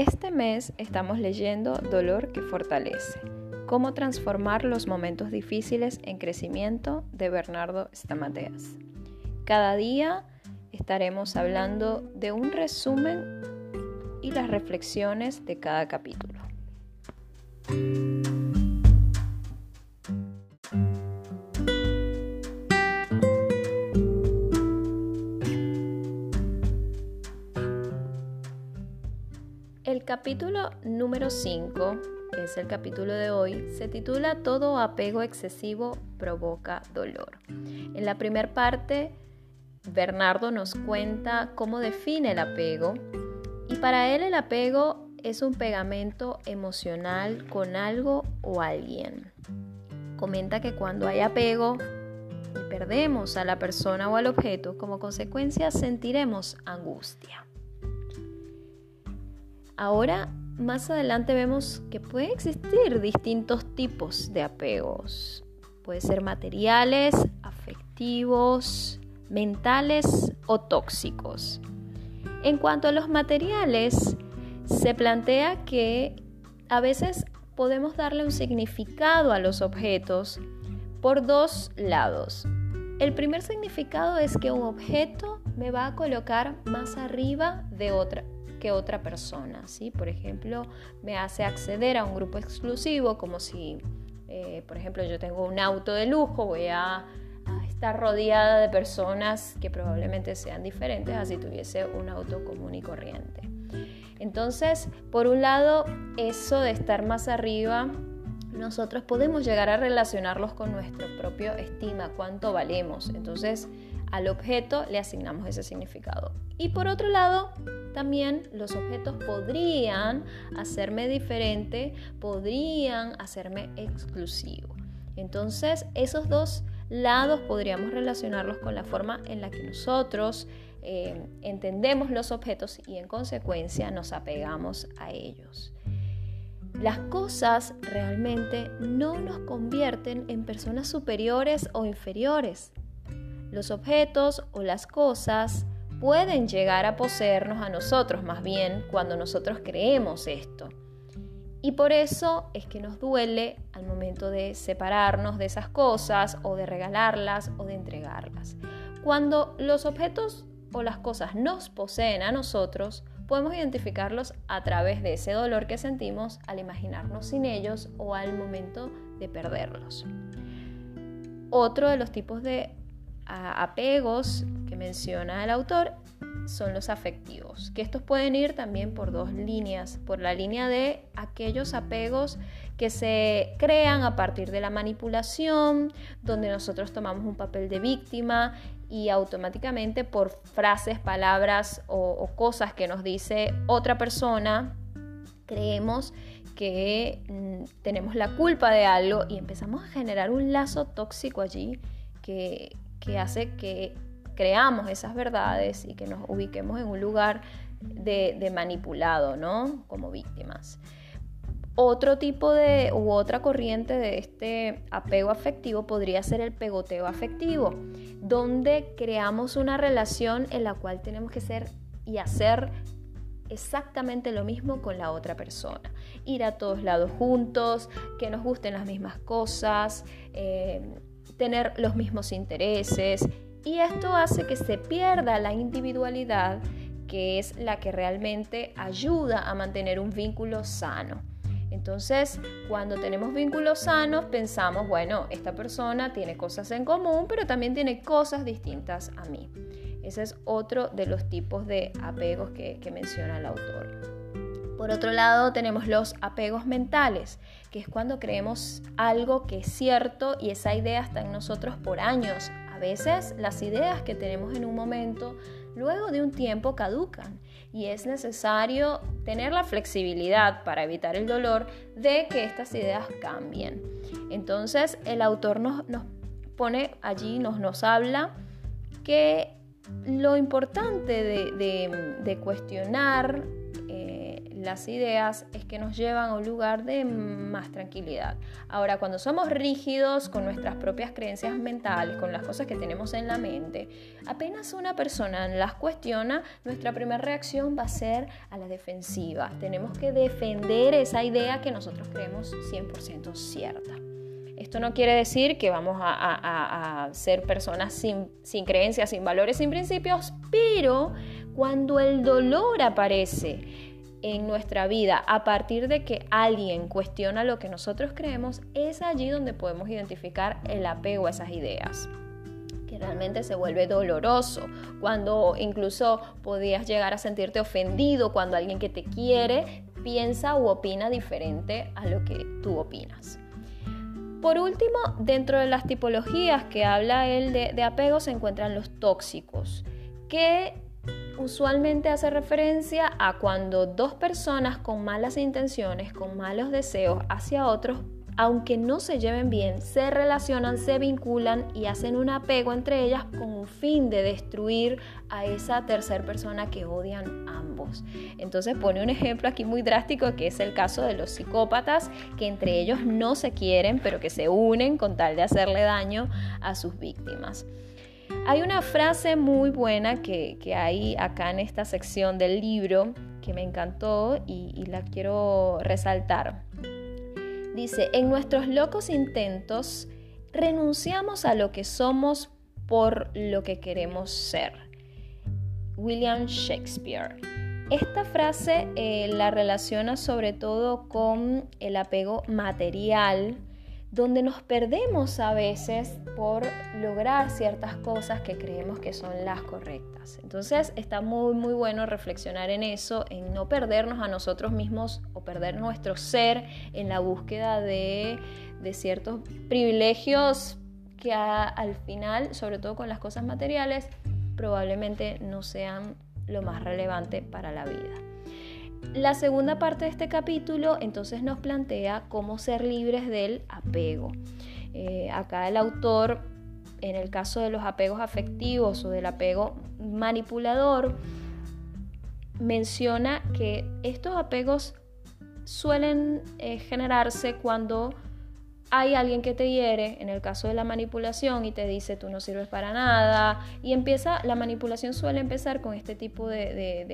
Este mes estamos leyendo Dolor que fortalece. Cómo transformar los momentos difíciles en crecimiento de Bernardo Stamateas. Cada día estaremos hablando de un resumen y las reflexiones de cada capítulo. Capítulo número 5, que es el capítulo de hoy, se titula Todo apego excesivo provoca dolor. En la primera parte, Bernardo nos cuenta cómo define el apego y para él el apego es un pegamento emocional con algo o alguien. Comenta que cuando hay apego y perdemos a la persona o al objeto, como consecuencia sentiremos angustia. Ahora, más adelante vemos que pueden existir distintos tipos de apegos. Puede ser materiales, afectivos, mentales o tóxicos. En cuanto a los materiales, se plantea que a veces podemos darle un significado a los objetos por dos lados. El primer significado es que un objeto me va a colocar más arriba de otra, que otra persona. ¿sí? Por ejemplo, me hace acceder a un grupo exclusivo, como si, eh, por ejemplo, yo tengo un auto de lujo, voy a, estar rodeada de personas que probablemente sean diferentes a si tuviese un auto común y corriente. Entonces, por un lado, eso de estar más arriba nosotros podemos llegar a relacionarlos con nuestro propio estima, cuánto valemos. Entonces, al objeto le asignamos ese significado. Y por otro lado, también los objetos podrían hacerme diferente, podrían hacerme exclusivo. Entonces, esos dos lados podríamos relacionarlos con la forma en la que nosotros eh, entendemos los objetos y en consecuencia nos apegamos a ellos. Las cosas realmente no nos convierten en personas superiores o inferiores. Los objetos o las cosas pueden llegar a poseernos a nosotros más bien cuando nosotros creemos esto. Y por eso es que nos duele al momento de separarnos de esas cosas o de regalarlas o de entregarlas. Cuando los objetos o las cosas nos poseen a nosotros, podemos identificarlos a través de ese dolor que sentimos al imaginarnos sin ellos o al momento de perderlos. Otro de los tipos de apegos que menciona el autor son los afectivos, que estos pueden ir también por dos líneas, por la línea de aquellos apegos que se crean a partir de la manipulación, donde nosotros tomamos un papel de víctima y automáticamente por frases, palabras o, cosas que nos dice otra persona, creemos que mm, tenemos la culpa de algo y empezamos a generar un lazo tóxico allí que, que hace que creamos esas verdades y que nos ubiquemos en un lugar de, manipulado, ¿no? Como víctimas. Otro tipo de u otra corriente de este apego afectivo podría ser el pegoteo afectivo, donde creamos una relación en la cual tenemos que ser y hacer exactamente lo mismo con la otra persona. Ir a todos lados juntos, que nos gusten las mismas cosas, eh, tener los mismos intereses y esto hace que se pierda la individualidad que es la que realmente ayuda a mantener un vínculo sano. Entonces, cuando tenemos vínculos sanos, pensamos, bueno, esta persona tiene cosas en común, pero también tiene cosas distintas a mí. Ese es otro de los tipos de apegos que, que menciona el autor. Por otro lado, tenemos los apegos mentales, que es cuando creemos algo que es cierto y esa idea está en nosotros por años. A veces las ideas que tenemos en un momento, luego de un tiempo caducan y es necesario tener la flexibilidad para evitar el dolor de que estas ideas cambien. Entonces el autor nos, pone allí, nos, nos habla que lo importante de, de cuestionar las ideas es que nos llevan a un lugar de más tranquilidad. Ahora, cuando somos rígidos con nuestras propias creencias mentales, con las cosas que tenemos en la mente, apenas una persona las cuestiona, nuestra primera reacción va a ser a la defensiva. Tenemos que defender esa idea que nosotros creemos 100% cierta. Esto no quiere decir que vamos a, ser personas sin, sin creencias, sin valores, sin principios, pero cuando el dolor aparece en nuestra vida a partir de que alguien cuestiona lo que nosotros creemos, es allí donde podemos identificar el apego a esas ideas que realmente se vuelve doloroso, cuando incluso podías llegar a sentirte ofendido cuando alguien que te quiere piensa u opina diferente a lo que tú opinas. Por último, dentro de las tipologías que habla él de, apego se encuentran los tóxicos, que usualmente hace referencia a cuando dos personas con malas intenciones, con malos deseos hacia otros, aunque no se lleven bien, se relacionan, se vinculan y hacen un apego entre ellas con un fin de destruir a esa tercera persona que odian ambos. Entonces pone un ejemplo aquí muy drástico que es el caso de los psicópatas que entre ellos no se quieren pero que se unen con tal de hacerle daño a sus víctimas. Hay una frase muy buena que, hay acá en esta sección del libro que me encantó y la quiero resaltar. Dice, en nuestros locos intentos renunciamos a lo que somos por lo que queremos ser. William Shakespeare. Esta frase eh, la relaciona sobre todo con el apego material, donde nos perdemos a veces por lograr ciertas cosas que creemos que son las correctas. Entonces está muy muy bueno reflexionar en eso, en no perdernos a nosotros mismos o perder nuestro ser en la búsqueda de, ciertos privilegios que al final, sobre todo con las cosas materiales, probablemente no sean lo más relevante para la vida. La segunda parte de este capítulo entonces nos plantea cómo ser libres del apego. Eh, acá el autor, en el caso de los apegos afectivos o del apego manipulador, menciona que estos apegos suelen eh, generarse cuando hay alguien que te hiere, en el caso de la manipulación, y te dice tú no sirves para nada, y empieza, la manipulación suele empezar con este tipo de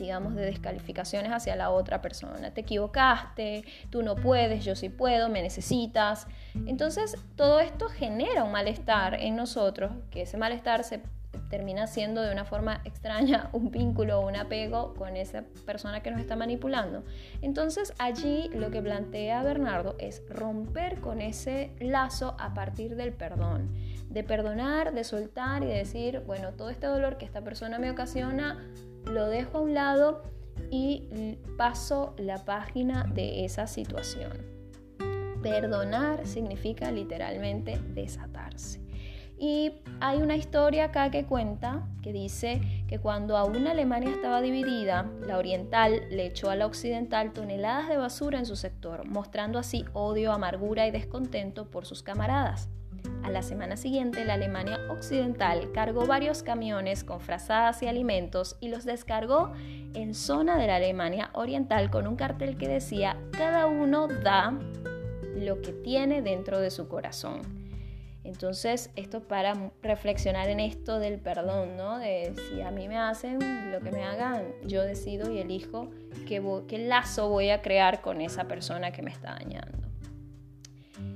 digamos, de descalificaciones hacia la otra persona. Te equivocaste, tú no puedes, yo sí puedo, me necesitas. Entonces, todo esto genera un malestar en nosotros, que ese malestar se termina siendo de una forma extraña un vínculo o un apego con esa persona que nos está manipulando. Entonces allí lo que plantea Bernardo es romper con ese lazo a partir del perdón, de perdonar, de soltar y de decir, bueno, todo este dolor que esta persona me ocasiona, lo dejo a un lado y paso la página de esa situación. Perdonar significa literalmente desatarse. Y hay una historia acá que cuenta, que dice que cuando aún Alemania estaba dividida, la oriental le echó a la occidental toneladas de basura en su sector, mostrando así odio, amargura y descontento por sus camaradas. A la semana siguiente, la Alemania Occidental cargó varios camiones con frazadas y alimentos y los descargó en zona de la Alemania Oriental con un cartel que decía, cada uno da lo que tiene dentro de su corazón. Entonces, esto para reflexionar en esto del perdón, ¿no? De si a mí me hacen lo que me hagan, yo decido y elijo qué, qué lazo voy a crear con esa persona que me está dañando.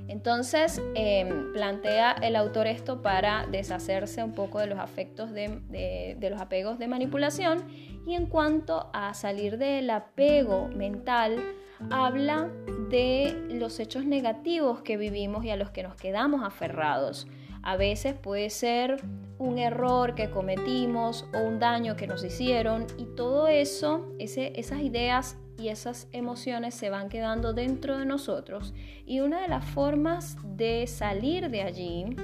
Entonces, em, plantea el autor esto para deshacerse un poco de los afectos de, los apegos de manipulación y en cuanto a salir del apego mental, habla de los hechos negativos que vivimos y a los que nos quedamos aferrados. A veces puede ser un error que cometimos o un daño que nos hicieron y todo eso, esas ideas y esas emociones se van quedando dentro de nosotros. Y una de las formas de salir de allí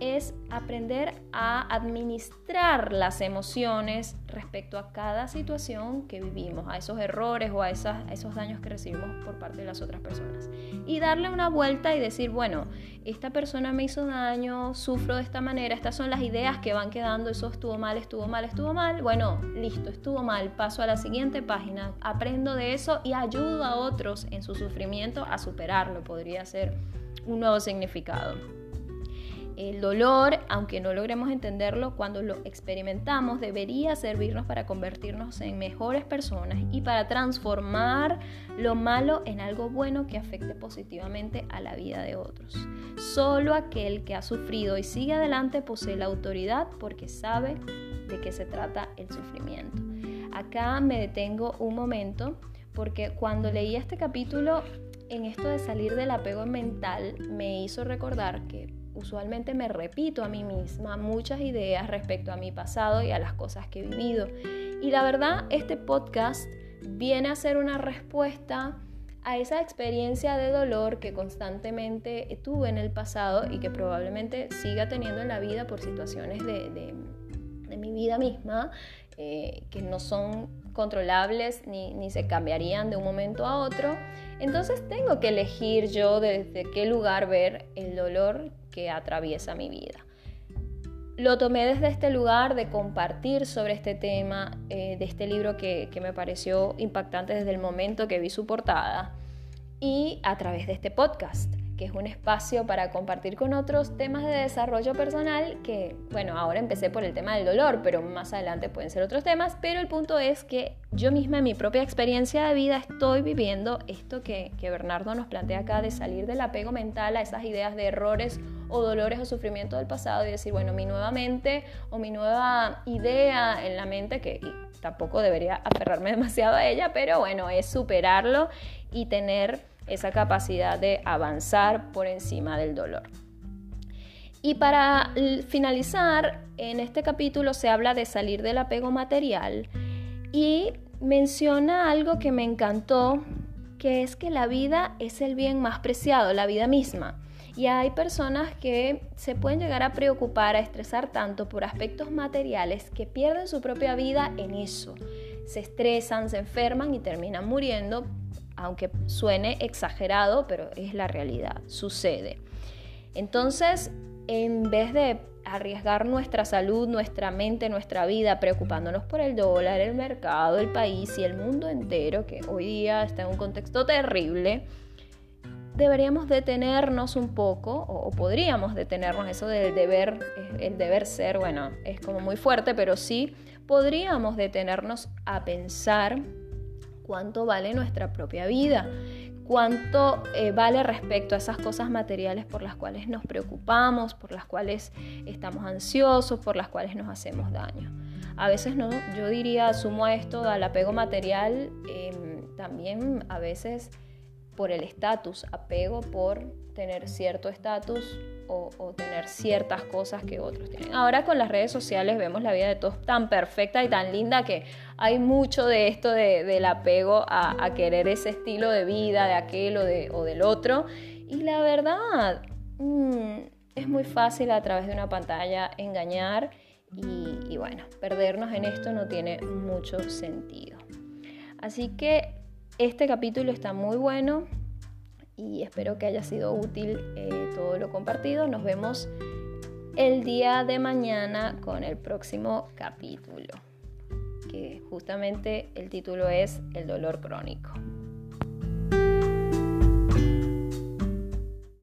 es aprender a administrar las emociones respecto a cada situación que vivimos, a esos errores o a, esos daños que recibimos por parte de las otras personas. Y darle una vuelta y decir, bueno, esta persona me hizo daño, sufro de esta manera, estas son las ideas que van quedando, eso estuvo mal, estuvo mal, estuvo mal, bueno, listo, estuvo mal, paso a la siguiente página, aprendo de eso y ayudo a otros en su sufrimiento a superarlo, podría ser un nuevo significado. El dolor, aunque no logremos entenderlo, cuando lo experimentamos debería servirnos para convertirnos en mejores personas y para transformar lo malo en algo bueno que afecte positivamente a la vida de otros. Solo aquel que ha sufrido y sigue adelante posee la autoridad porque sabe de qué se trata el sufrimiento. Acá me detengo un momento porque cuando leí este capítulo en esto de salir del apego mental me hizo recordar que usualmente me repito a mí misma muchas ideas respecto a mi pasado y a las cosas que he vivido. Y la verdad, este podcast viene a ser una respuesta a esa experiencia de dolor que constantemente tuve en el pasado y que probablemente siga teniendo en la vida por situaciones de, mi vida misma, eh, que no son controlables ni, ni se cambiarían de un momento a otro. Entonces tengo que elegir yo desde qué lugar ver el dolor que atraviesa mi vida. Lo tomé desde este lugar de compartir sobre este tema, eh, de este libro que, que me pareció impactante desde el momento que vi su portada y a través de este podcast que es un espacio para compartir con otros temas de desarrollo personal que, bueno, ahora empecé por el tema del dolor, pero más adelante pueden ser otros temas, pero el punto es que yo misma en mi propia experiencia de vida estoy viviendo esto que, que Bernardo nos plantea acá de salir del apego mental a esas ideas de errores o dolores o sufrimiento del pasado y decir, bueno, mi nueva mente o mi nueva idea en la mente, que tampoco debería aferrarme demasiado a ella, pero bueno, es superarlo y tener esa capacidad de avanzar por encima del dolor. Y para finalizar, en este capítulo se habla de salir del apego material y menciona algo que me encantó, que es que la vida es el bien más preciado, la vida misma. Y hay personas que se pueden llegar a preocupar, a estresar tanto por aspectos materiales que pierden su propia vida en eso. Se estresan, se enferman y terminan muriendo aunque suene exagerado, pero es la realidad, sucede. Entonces, en vez de arriesgar nuestra salud, nuestra mente, nuestra vida, preocupándonos por el dólar, el mercado, el país y el mundo entero, que hoy día está en un contexto terrible, deberíamos detenernos un poco, o, podríamos detenernos, eso del deber, el deber ser, bueno, es como muy fuerte, pero sí podríamos detenernos a pensar cuánto vale nuestra propia vida, cuánto eh, vale respecto a esas cosas materiales por las cuales nos preocupamos, por las cuales estamos ansiosos, por las cuales nos hacemos daño. A veces no, yo diría, sumo a esto al apego material, em, también a veces por el estatus, apego por tener cierto estatus o, tener ciertas cosas que otros tienen. Ahora con las redes sociales vemos la vida de todos tan perfecta y tan linda que hay mucho de esto del apego a, querer ese estilo de vida, de aquel o, de, del otro. Y la verdad, mm, es muy fácil a través de una pantalla engañar y bueno, perdernos en esto no tiene mucho sentido. Así que este capítulo está muy bueno, y espero que haya sido útil eh, todo lo compartido. Nos vemos el día de mañana con el próximo capítulo, que justamente el título es El dolor crónico.